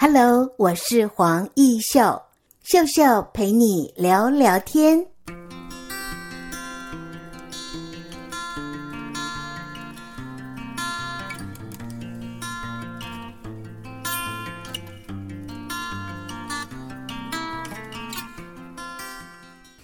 Hello，我是黄义秀，秀秀陪你聊聊天。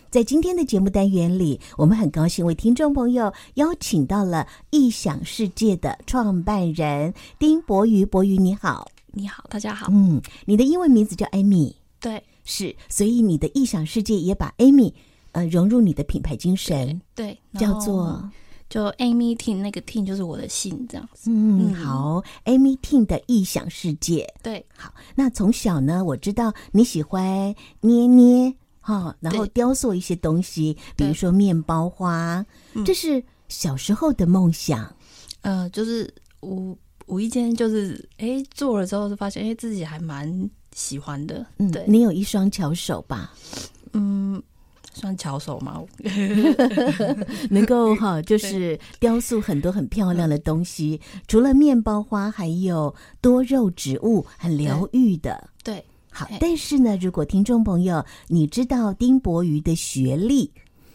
在今天的节目单元里，我们很高兴为听众朋友邀请到了异想世界的创办人丁博瑜。博瑜你好，你好，大家好。嗯，你的英文名字叫 Amy，对，是，所以你的异想世界也把 Amy 呃融入你的品牌精神，对，叫做就 Amy Ting，那个 Ting 就是我的姓，这样子。嗯，嗯好，Amy Ting 的异想世界，对，好。那从小呢，我知道你喜欢捏捏。哈，然后雕塑一些东西，比如说面包花，这是小时候的梦想。呃，就是无无意间就是哎做了之后，就发现哎自己还蛮喜欢的。嗯，对，你有一双巧手吧？嗯，算巧手吗？能够哈，就是雕塑很多很漂亮的东西。除了面包花，还有多肉植物，很疗愈的。对。对好，但是呢，如果听众朋友你知道丁博瑜的学历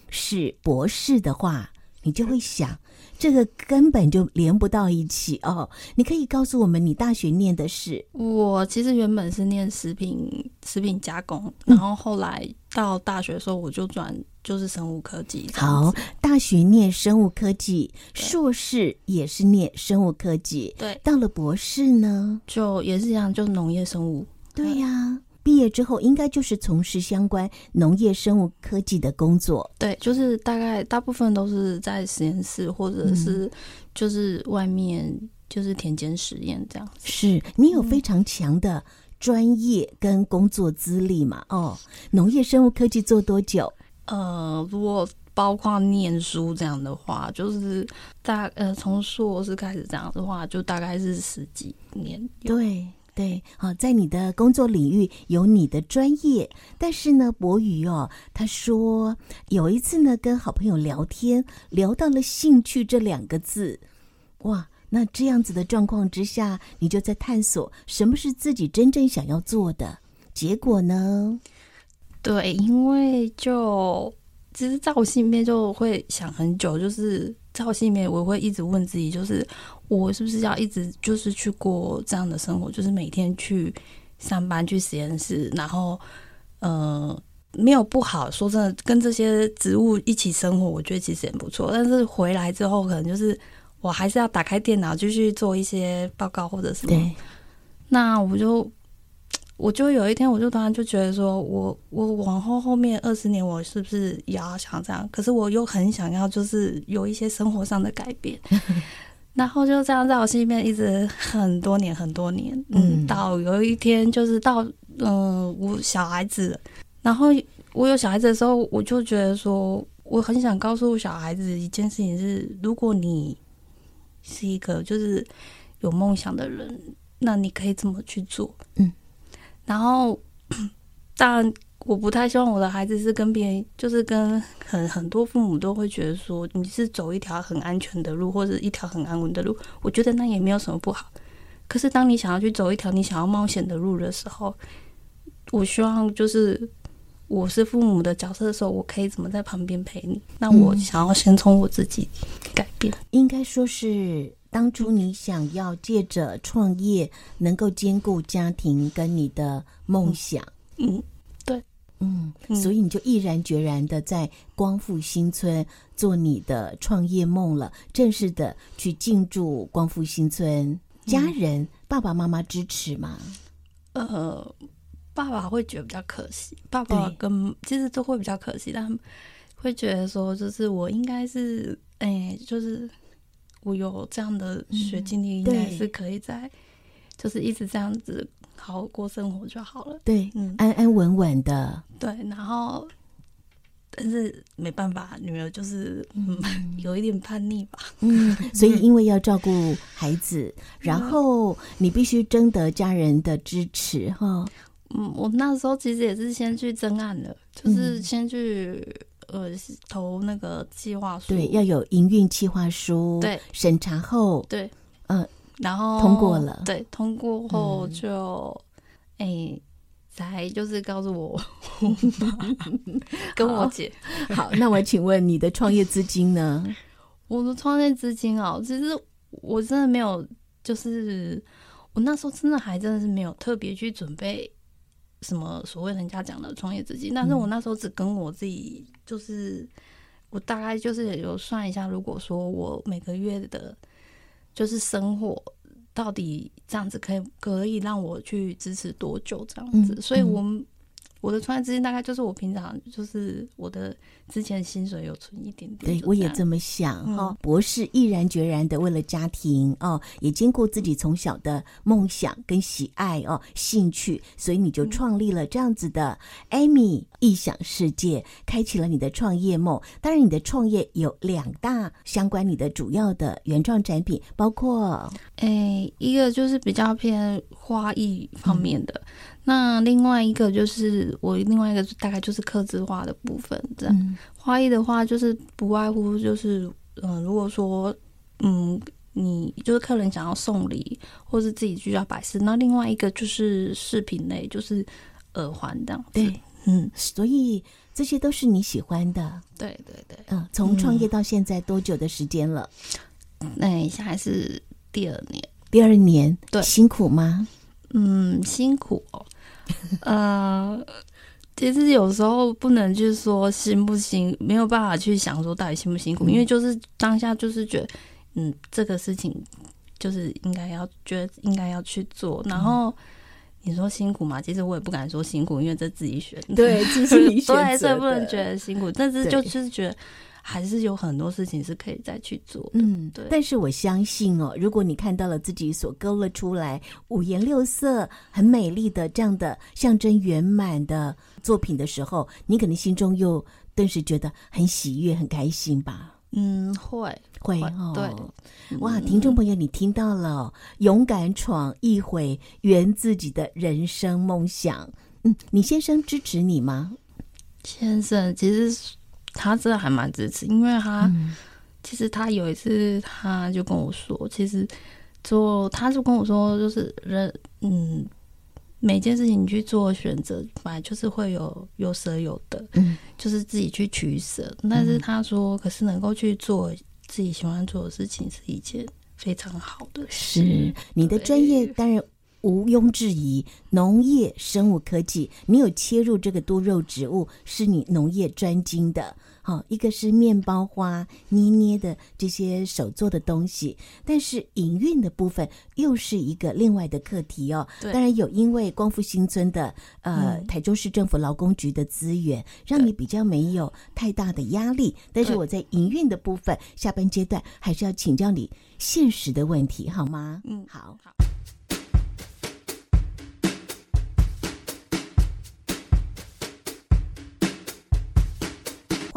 是博士的话，你就会想，这个根本就连不到一起哦。你可以告诉我们，你大学念的是？我其实原本是念食品食品加工，然后后来到大学的时候，我就转就是生物科技。好，大学念生物科技，硕士也是念生物科技。对，到了博士呢，就也是一样，就农业生物。对呀、啊，毕业之后应该就是从事相关农业生物科技的工作。对，就是大概大部分都是在实验室，或者是就是外面就是田间实验这样子。是你有非常强的专业跟工作资历嘛？嗯、哦，农业生物科技做多久？呃，如果包括念书这样的话，就是大呃从硕士开始这样的话，就大概是十几年。对。对，好，在你的工作领域有你的专业，但是呢，柏瑜哦，他说有一次呢，跟好朋友聊天，聊到了兴趣这两个字，哇，那这样子的状况之下，你就在探索什么是自己真正想要做的，结果呢？对，因为就其实在我心里面就会想很久，就是在我心里面我会一直问自己，就是。我是不是要一直就是去过这样的生活？就是每天去上班、去实验室，然后呃，没有不好。说真的，跟这些植物一起生活，我觉得其实也不错。但是回来之后，可能就是我还是要打开电脑继续做一些报告或者什么。那我就我就有一天，我就突然就觉得说，我我往后后面二十年，我是不是也要想这样？可是我又很想要，就是有一些生活上的改变。然后就这样在我心里面一直很多年很多年，嗯，到有一天就是到嗯我小孩子，然后我有小孩子的时候，我就觉得说我很想告诉小孩子一件事情是，如果你是一个就是有梦想的人，那你可以怎么去做？嗯，然后 当然。我不太希望我的孩子是跟别人，就是跟很很多父母都会觉得说你是走一条很安全的路，或者一条很安稳的路。我觉得那也没有什么不好。可是当你想要去走一条你想要冒险的路的时候，我希望就是我是父母的角色的时候，我可以怎么在旁边陪你？那我想要先从我自己改变。嗯，应该说是当初你想要借着创业能够兼顾家庭跟你的梦想，嗯。嗯嗯，所以你就毅然决然的在光复新村做你的创业梦了，正式的去进驻光复新村。家人、嗯、爸爸妈妈支持吗？呃，爸爸会觉得比较可惜，爸爸跟其实都会比较可惜，但会觉得说，就是我应该是，哎，就是我有这样的学经历，应该是可以在，就是一直这样子。好好过生活就好了。对，嗯，安安稳稳的。对，然后，但是没办法，女儿就是嗯，有一点叛逆吧。嗯，所以因为要照顾孩子，然后你必须征得家人的支持哈。嗯，我那时候其实也是先去征案的，就是先去呃投那个计划书。对，要有营运计划书。对，审查后。对，嗯。然后通过了，对，通过后就，哎、欸，才就是告诉我，跟我姐。好，那我请问你的创业资金呢？我的创业资金哦，其实我真的没有，就是我那时候真的还真的是没有特别去准备什么所谓人家讲的创业资金，但是我那时候只跟我自己，就是我大概就是有算一下，如果说我每个月的，就是生活。到底这样子可以可以让我去支持多久？这样子，嗯、所以我们。我的创业资金大概就是我平常就是我的之前薪水有存一点点，对，我也这么想哈。博士毅然决然的为了家庭哦，也兼顾自己从小的梦想跟喜爱哦兴趣，所以你就创立了这样子的 Amy 异想世界，开启了你的创业梦。当然，你的创业有两大相关，你的主要的原创产品包括，诶，一个就是比较偏花艺方面的。嗯那另外一个就是我另外一个大概就是刻字画的部分，这样、嗯、花艺的话就是不外乎就是嗯、呃，如果说嗯你就是客人想要送礼或是自己需要摆饰，那另外一个就是饰品类，就是耳环这样。对，嗯，所以这些都是你喜欢的。对对对，嗯，从创业到现在多久的时间了？那、嗯、现在是第二年，第二年，对，辛苦吗？嗯，辛苦哦。呃，其实有时候不能去说辛不辛，没有办法去想说到底辛不辛苦，嗯、因为就是当下就是觉得，嗯，这个事情就是应该要觉得应该要去做。然后你说辛苦嘛，其实我也不敢说辛苦，因为这自己选的，对，这是你选的，对，所以不能觉得辛苦，但是就就是觉得。还是有很多事情是可以再去做的，嗯，对。但是我相信哦，如果你看到了自己所勾勒出来五颜六色、很美丽的这样的象征圆满的作品的时候，你可能心中又顿时觉得很喜悦、很开心吧？嗯，会会哦。对，哇，听众朋友，你听到了，勇敢闯一回，圆自己的人生梦想。嗯，你先生支持你吗？先生，其实。他真的还蛮支持，因为他、嗯、其实他有一次他就跟我说，其实做他就跟我说，就是人嗯，每件事情你去做选择，本来就是会有有舍有得，嗯，就是自己去取舍。但是他说，可是能够去做自己喜欢做的事情，是一件非常好的事。是你的专业，当然。毋庸置疑，农业生物科技，你有切入这个多肉植物，是你农业专精的。好，一个是面包花捏捏的这些手做的东西，但是营运的部分又是一个另外的课题哦。当然有，因为光复新村的呃、嗯、台州市政府劳工局的资源，让你比较没有太大的压力。但是我在营运的部分，下半阶段还是要请教你现实的问题，好吗？嗯，好。好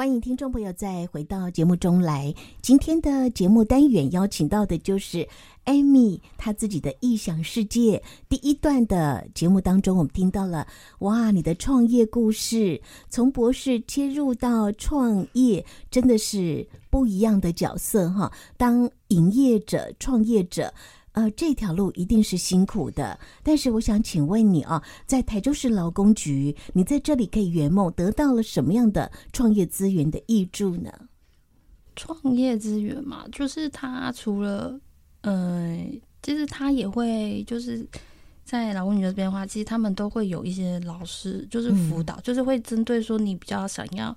欢迎听众朋友再回到节目中来。今天的节目单元邀请到的就是 Amy，她自己的异想世界。第一段的节目当中，我们听到了哇，你的创业故事，从博士切入到创业，真的是不一样的角色哈。当营业者、创业者。呃，这条路一定是辛苦的，但是我想请问你啊，在台州市劳工局，你在这里可以圆梦，得到了什么样的创业资源的益助呢？创业资源嘛，就是他除了，呃，其实他也会就是在劳工局这边的话，其实他们都会有一些老师，就是辅导，嗯、就是会针对说你比较想要，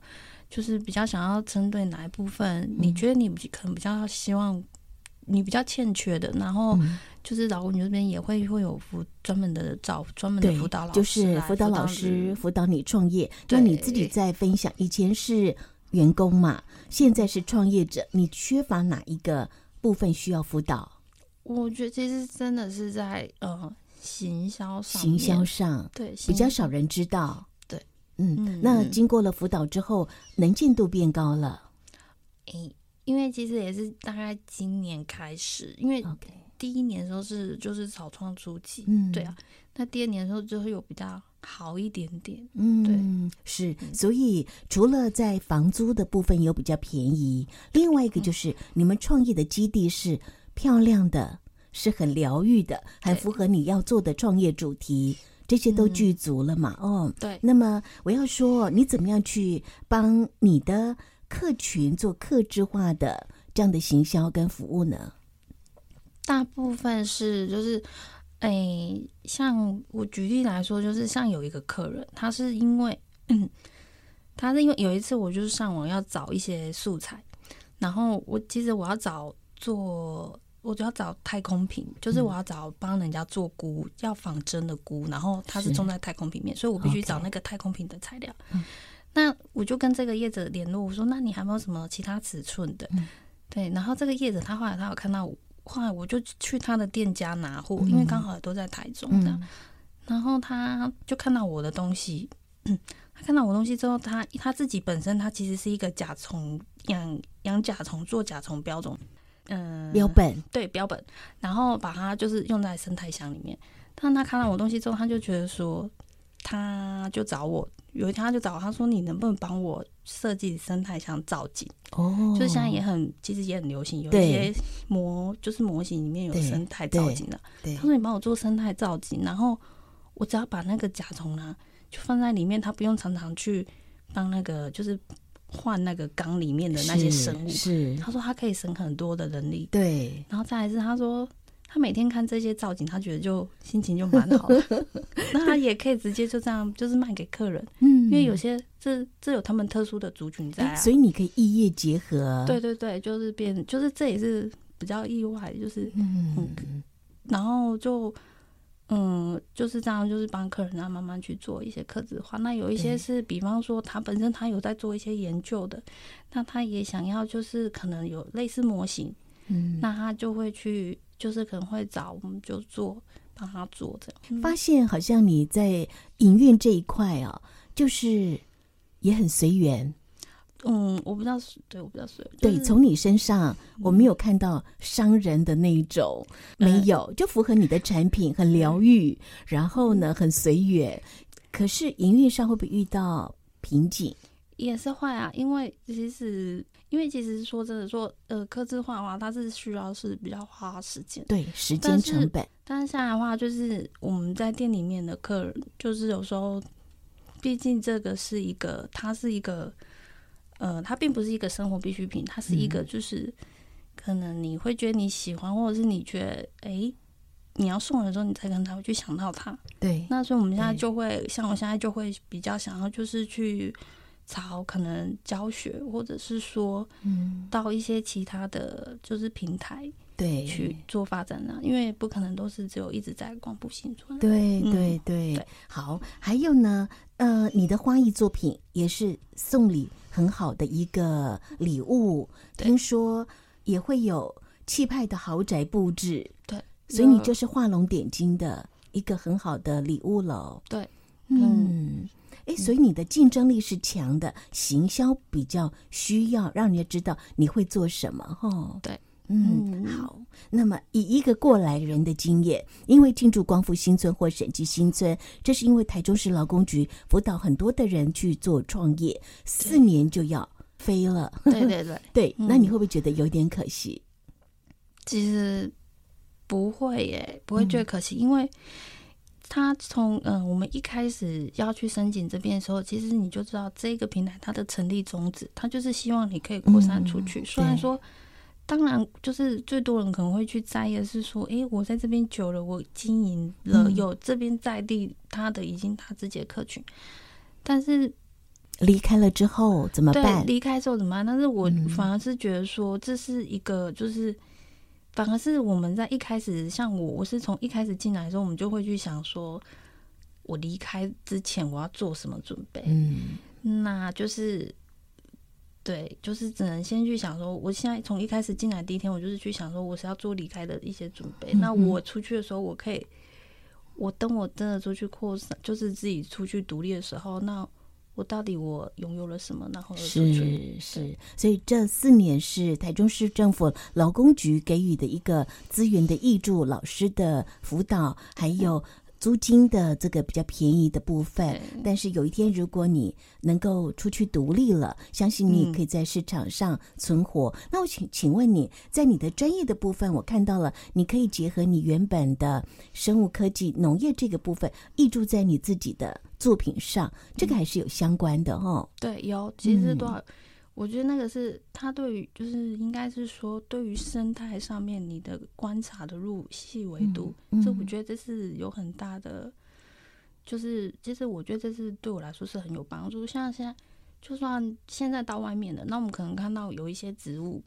就是比较想要针对哪一部分，嗯、你觉得你可能比较希望。你比较欠缺的，然后就是劳工局这边也会会有辅专门的找专门的辅导老师，就是辅导老师辅导你创业。那你自己在分享，以前是员工嘛，现在是创业者，你缺乏哪一个部分需要辅导？我觉得其实真的是在呃行销上，行销上对比较少人知道。对，嗯，嗯，那经过了辅导之后，能见度变高了。诶。因为其实也是大概今年开始，因为第一年的时候是就是草创初期，嗯，对啊，那第二年的时候就会有比较好一点点，嗯，对，是，所以除了在房租的部分有比较便宜，另外一个就是你们创业的基地是漂亮的，是很疗愈的，很符合你要做的创业主题。这些都具足了嘛？嗯、哦，对。那么我要说，你怎么样去帮你的客群做客制化的这样的行销跟服务呢？大部分是就是，哎，像我举例来说，就是像有一个客人，他是因为，嗯，他是因为有一次我就是上网要找一些素材，然后我其实我要找做。我就要找太空瓶，就是我要找帮人家做菇，嗯、要仿真的菇，然后它是种在太空瓶面，所以我必须找那个太空瓶的材料。Okay. 那我就跟这个业者联络，我说：“那你还没有什么其他尺寸的？”嗯、对，然后这个业者他后来他有看到我，后来我就去他的店家拿货，嗯、因为刚好都在台中这样，嗯、然后他就看到我的东西，嗯、他看到我东西之后，他他自己本身他其实是一个甲虫养养甲虫做甲虫标种。嗯，标本对标本，然后把它就是用在生态箱里面。但他看到我东西之后，他就觉得说，他就找我，有一天他就找我，他说：“你能不能帮我设计生态箱造景？”哦，就是现在也很，其实也很流行，有一些模就是模型里面有生态造景的。他说：“你帮我做生态造景，然后我只要把那个甲虫呢，就放在里面，他不用常常去帮那个就是。”换那个缸里面的那些生物，是，是他说他可以省很多的人力，对。然后再来是他说他每天看这些造景，他觉得就心情就蛮好的。那他也可以直接就这样就是卖给客人，嗯，因为有些这这有他们特殊的族群在啊，所以你可以异业结合。对对对，就是变，就是这也是比较意外，就是嗯，嗯，然后就。嗯，就是这样，就是帮客人啊慢慢去做一些客制化。那有一些是，比方说他本身他有在做一些研究的，那他也想要就是可能有类似模型，嗯，那他就会去，就是可能会找我们就做帮他做这样。发现好像你在营运这一块啊，就是也很随缘。嗯，我不知道，对，我不知道，对，从你身上我没有看到商人的那一种，嗯、没有，就符合你的产品，很疗愈，然后呢，很随缘。可是营运上会不会遇到瓶颈？也是会啊，因为其实，因为其实说真的说，呃，刻字化的话，它是需要是比较花时间，对，时间成本。但是现在的话，就是我们在店里面的客人，就是有时候，毕竟这个是一个，它是一个。呃，它并不是一个生活必需品，它是一个就是可能你会觉得你喜欢，或者是你觉得哎，你要送的时候，你才可能才会去想到它。对，那所以我们现在就会像我现在就会比较想要就是去朝可能教学，或者是说嗯，到一些其他的就是平台对去做发展呢，因为不可能都是只有一直在光复新村。对对对，好，还有呢，呃，你的花艺作品也是送礼。很好的一个礼物，听说也会有气派的豪宅布置，对，所以你就是画龙点睛的一个很好的礼物喽。对，嗯，哎，所以你的竞争力是强的，行销比较需要让人家知道你会做什么，哈，对。嗯，好。那么以一个过来人的经验，因为进驻光复新村或审计新村，这是因为台中市劳工局辅导很多的人去做创业，四年就要飞了。对对对，对。那你会不会觉得有点可惜？其实不会耶，不会觉得可惜，嗯、因为他从嗯、呃，我们一开始要去申请这边的时候，其实你就知道这个平台它的成立宗旨，它就是希望你可以扩散出去。嗯、虽然说。当然，就是最多人可能会去在意的是说，诶，我在这边久了，我经营了，有这边在地他的已经他自己的客群，但是离开了之后怎么办？离开之后怎么办？但是我反而是觉得说，这是一个就是，反而是我们在一开始，像我，我是从一开始进来的时候，我们就会去想说，我离开之前我要做什么准备？嗯，那就是。对，就是只能先去想说，我现在从一开始进来第一天，我就是去想说，我是要做离开的一些准备。嗯、那我出去的时候，我可以，我等我真的出去扩散，就是自己出去独立的时候，那我到底我拥有了什么？然后是是，所以这四年是台中市政府劳工局给予的一个资源的益助、老师的辅导，还有租金的这个比较便宜的部分，但是有一天如果你能够出去独立了，相信你也可以在市场上存活。嗯、那我请请问你在你的专业的部分，我看到了你可以结合你原本的生物科技、农业这个部分，挹注在你自己的作品上，这个还是有相关的哈、哦。对，有其实多少。嗯我觉得那个是他对于，就是应该是说，对于生态上面你的观察的入细维度，这、我觉得这是有很大的，就是其实我觉得这是对我来说是很有帮助。像现在，就算现在到外面的，那我们可能看到有一些植物。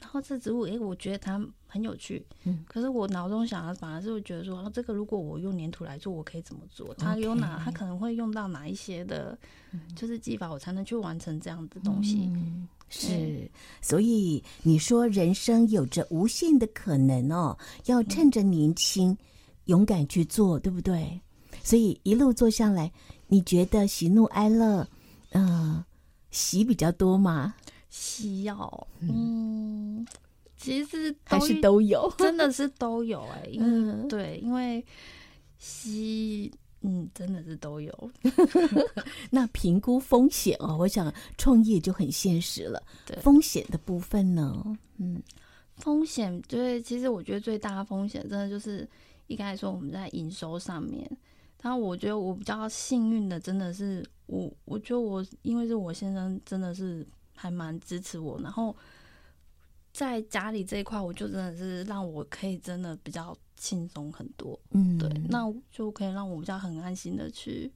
然后这植物，哎，我觉得它很有趣。嗯，可是我脑中想的反而是会觉得说，这个如果我用粘土来做，我可以怎么做？它有哪？它可能会用到哪一些的，就是技法，我才能去完成这样的东西。嗯，是，所以你说人生有着无限的可能哦，要趁着年轻，勇敢去做，对不对？所以一路做下来，你觉得喜怒哀乐，嗯，喜比较多吗？需要，嗯，其实还是都有，真的是都有哎、欸，因为、嗯、对，因为西，嗯，真的是都有。那评估风险哦，我想创业就很现实了。对，风险的部分呢，嗯，风险对，其实我觉得最大的风险，真的就是一开始说我们在营收上面，但我觉得我比较幸运的，真的是我，我觉得我因为是我先生，真的是。还蛮支持我，然后在家里这一块，我就真的是让我可以真的比较轻松很多。嗯，对，那就可以让我比较很安心的去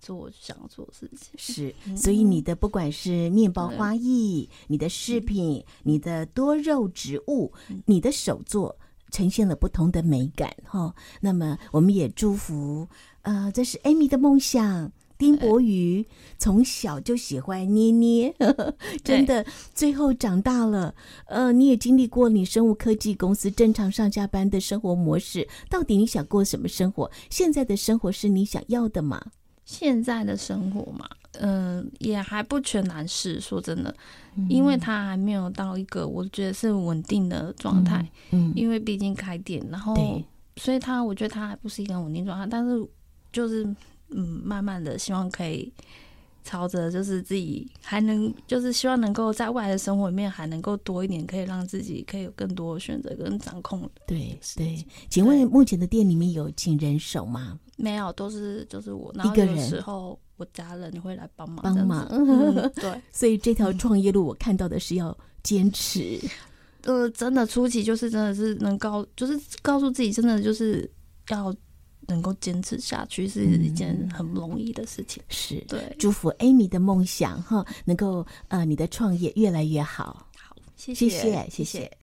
做我想要做的事情。是，所以你的不管是面包花艺、你的饰品、你的多肉植物、你的手作，呈现了不同的美感。哈，那么我们也祝福，呃，这是 Amy 的梦想。丁博宇从小就喜欢捏捏，真的，最后长大了，呃，你也经历过你生物科技公司正常上下班的生活模式，到底你想过什么生活？现在的生活是你想要的吗？现在的生活嘛，嗯、呃，也还不全然是，说真的，因为它还没有到一个我觉得是稳定的状态，嗯，嗯，因为毕竟开店，然后，所以它我觉得它还不是一个稳定状态，但是就是。嗯，慢慢的，希望可以朝着就是自己还能，就是希望能够在未来的生活里面还能够多一点，可以让自己可以有更多的选择跟掌控。对对，请问目前的店里面有请人手吗？没有，都是就是我一个人。有时候我家人会来帮忙帮忙。嗯、对，所以这条创业路我看到的是要坚持。呃，真的初期就是真的是能告，就是告诉自己，真的就是要。能够坚持下去是一件很不容易的事情。是，对，祝福 Amy 的梦想哈，能够呃，你的创业越来越好。好，谢谢，谢谢，谢谢。